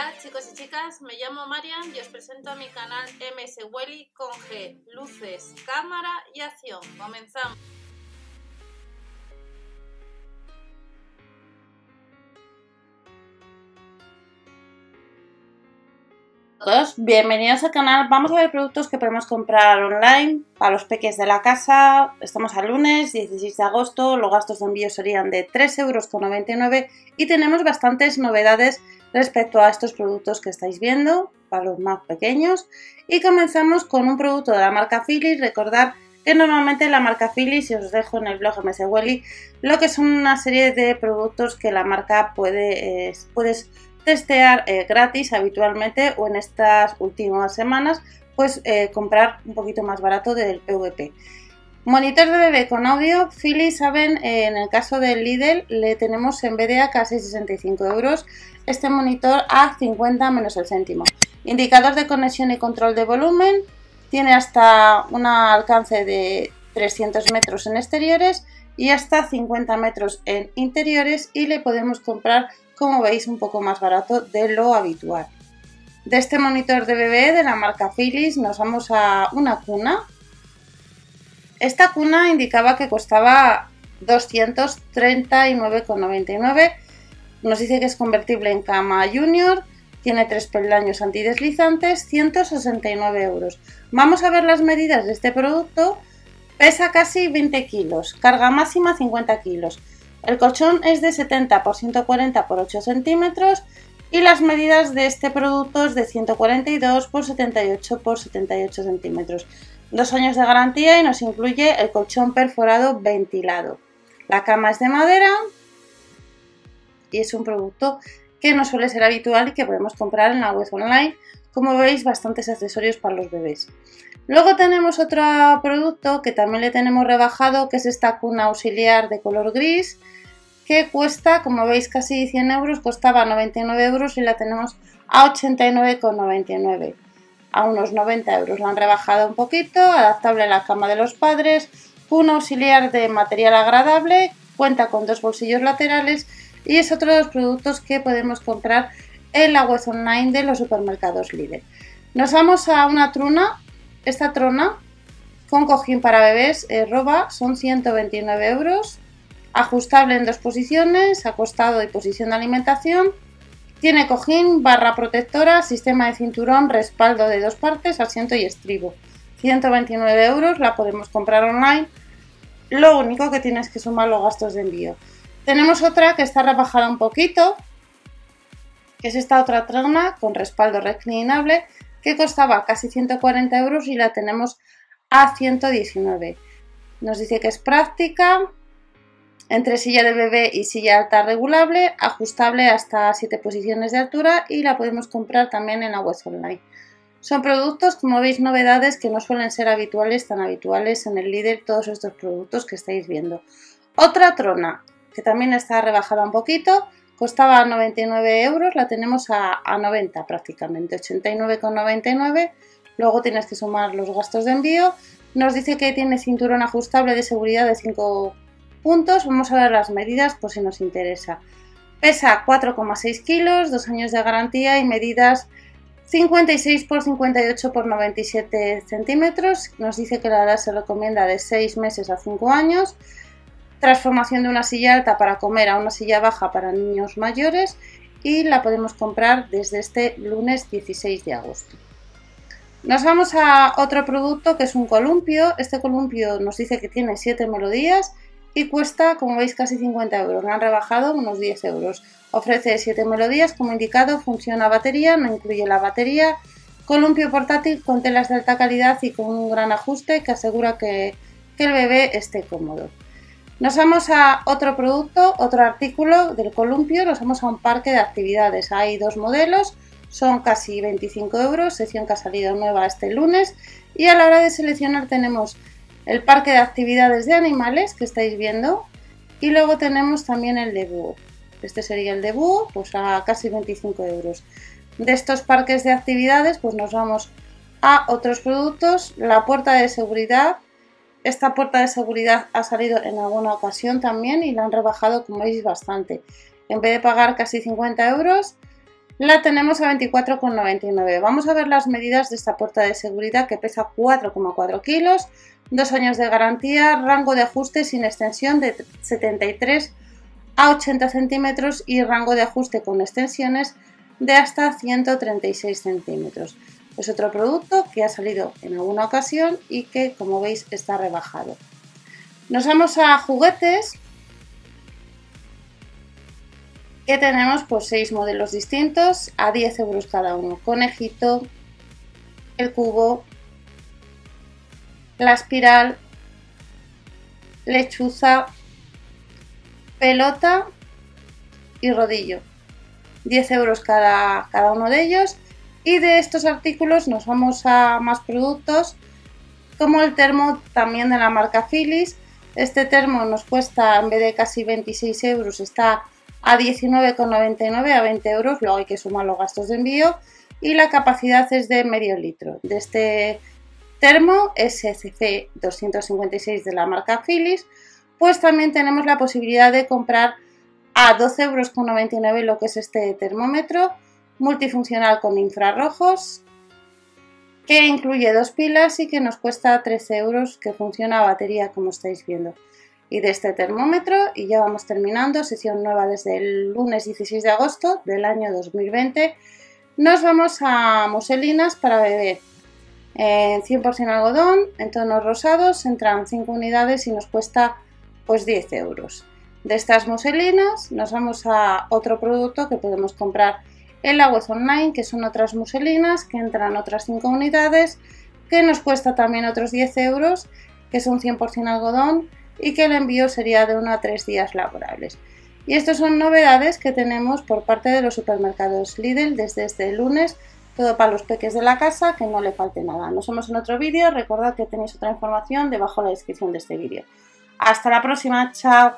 Hola chicos y chicas, me llamo Marian y os presento a mi canal MS Welly con G, luces, cámara y acción. Comenzamos. todos, bienvenidos al canal. Vamos a ver productos que podemos comprar online para los peques de la casa. Estamos al lunes 16 de agosto, los gastos de envío serían de 3,99 euros y tenemos bastantes novedades respecto a estos productos que estáis viendo para los más pequeños. Y comenzamos con un producto de la marca Philips. Recordar que normalmente la marca Philips, y os dejo en el blog MS lo que son una serie de productos que la marca puede, eh, puedes testear eh, gratis habitualmente o en estas últimas semanas pues eh, comprar un poquito más barato del PVP. Monitor de bebé con audio, Philips saben, eh, en el caso del Lidl le tenemos en vez de a casi 65 euros este monitor a 50 menos el céntimo. Indicador de conexión y control de volumen, tiene hasta un alcance de 300 metros en exteriores y hasta 50 metros en interiores y le podemos comprar como veis un poco más barato de lo habitual. De este monitor de bebé de la marca Philips nos vamos a una cuna. Esta cuna indicaba que costaba 239,99. Nos dice que es convertible en cama junior, tiene tres peldaños antideslizantes, 169 euros. Vamos a ver las medidas de este producto. Pesa casi 20 kilos, carga máxima 50 kilos. El colchón es de 70 por 140 por 8 centímetros y las medidas de este producto es de 142 por 78 por 78 centímetros. Dos años de garantía y nos incluye el colchón perforado ventilado. La cama es de madera y es un producto que no suele ser habitual y que podemos comprar en la web online. Como veis, bastantes accesorios para los bebés. Luego tenemos otro producto que también le tenemos rebajado, que es esta cuna auxiliar de color gris, que cuesta, como veis, casi 100 euros, costaba 99 euros y la tenemos a 89,99 a unos 90 euros. La han rebajado un poquito, adaptable a la cama de los padres, cuna auxiliar de material agradable, cuenta con dos bolsillos laterales y es otro de los productos que podemos comprar en la web online de los supermercados Lidl. Nos vamos a una truna esta trona con cojín para bebés eh, roba son 129 euros. Ajustable en dos posiciones, acostado y posición de alimentación. Tiene cojín, barra protectora, sistema de cinturón, respaldo de dos partes, asiento y estribo. 129 euros, la podemos comprar online. Lo único que tienes que sumar los gastos de envío. Tenemos otra que está rebajada un poquito, que es esta otra trona con respaldo reclinable que costaba casi 140 euros y la tenemos a 119. Nos dice que es práctica, entre silla de bebé y silla alta regulable, ajustable hasta 7 posiciones de altura y la podemos comprar también en la web online. Son productos, como veis, novedades que no suelen ser habituales, tan habituales en el líder, todos estos productos que estáis viendo. Otra trona, que también está rebajada un poquito, Costaba 99 euros, la tenemos a, 90 prácticamente, 89,99. Luego tienes que sumar los gastos de envío. Nos dice que tiene cinturón ajustable de seguridad de 5 puntos. Vamos a ver las medidas por si nos interesa. Pesa 4,6 kilos, 2 años de garantía y medidas 56 x 58 x 97 centímetros. Nos dice que la edad se recomienda de 6 meses a 5 años transformación de una silla alta para comer a una silla baja para niños mayores y la podemos comprar desde este lunes 16 de agosto. Nos vamos a otro producto que es un columpio. Este columpio nos dice que tiene 7 melodías y cuesta, como veis, casi 50 euros. Lo han rebajado unos 10 euros. Ofrece 7 melodías, como indicado, funciona batería, no incluye la batería. Columpio portátil con telas de alta calidad y con un gran ajuste que asegura que, que el bebé esté cómodo. Nos vamos a otro producto, otro artículo del columpio, nos vamos a un parque de actividades. Hay dos modelos, son casi 25 euros, sección que ha salido nueva este lunes. Y a la hora de seleccionar tenemos el parque de actividades de animales que estáis viendo y luego tenemos también el de. Este sería el de pues a casi 25 euros. De estos parques de actividades, pues nos vamos a otros productos, la puerta de seguridad esta puerta de seguridad ha salido en alguna ocasión también y la han rebajado, como veis, bastante. En vez de pagar casi 50 euros, la tenemos a 24,99. Vamos a ver las medidas de esta puerta de seguridad que pesa 4,4 kilos, dos años de garantía, rango de ajuste sin extensión de 73 a 80 centímetros y rango de ajuste con extensiones de hasta 136 centímetros. Es otro producto que ha salido en alguna ocasión y que como veis está rebajado. Nos vamos a juguetes que tenemos pues seis modelos distintos a 10 euros cada uno. Conejito, el cubo, la espiral, lechuza, pelota y rodillo. 10 euros cada, cada uno de ellos. Y de estos artículos nos vamos a más productos como el termo también de la marca Philips. Este termo nos cuesta en vez de casi 26 euros, está a 19,99 a 20 euros, luego hay que sumar los gastos de envío y la capacidad es de medio litro. De este termo SCC 256 de la marca Philips, pues también tenemos la posibilidad de comprar a 12,99 euros lo que es este termómetro multifuncional con infrarrojos que incluye dos pilas y que nos cuesta 13 euros que funciona a batería como estáis viendo y de este termómetro y ya vamos terminando, sesión nueva desde el lunes 16 de agosto del año 2020. Nos vamos a muselinas para bebé. En 100% algodón, en tonos rosados, entran 5 unidades y nos cuesta pues 10 euros. De estas muselinas nos vamos a otro producto que podemos comprar en la web online, que son otras muselinas, que entran otras 5 unidades, que nos cuesta también otros 10 euros, que son 100% algodón y que el envío sería de 1 a 3 días laborables. Y estas son novedades que tenemos por parte de los supermercados Lidl desde este lunes, todo para los peques de la casa, que no le falte nada. Nos vemos en otro vídeo, recordad que tenéis otra información debajo de la descripción de este vídeo. Hasta la próxima, chao.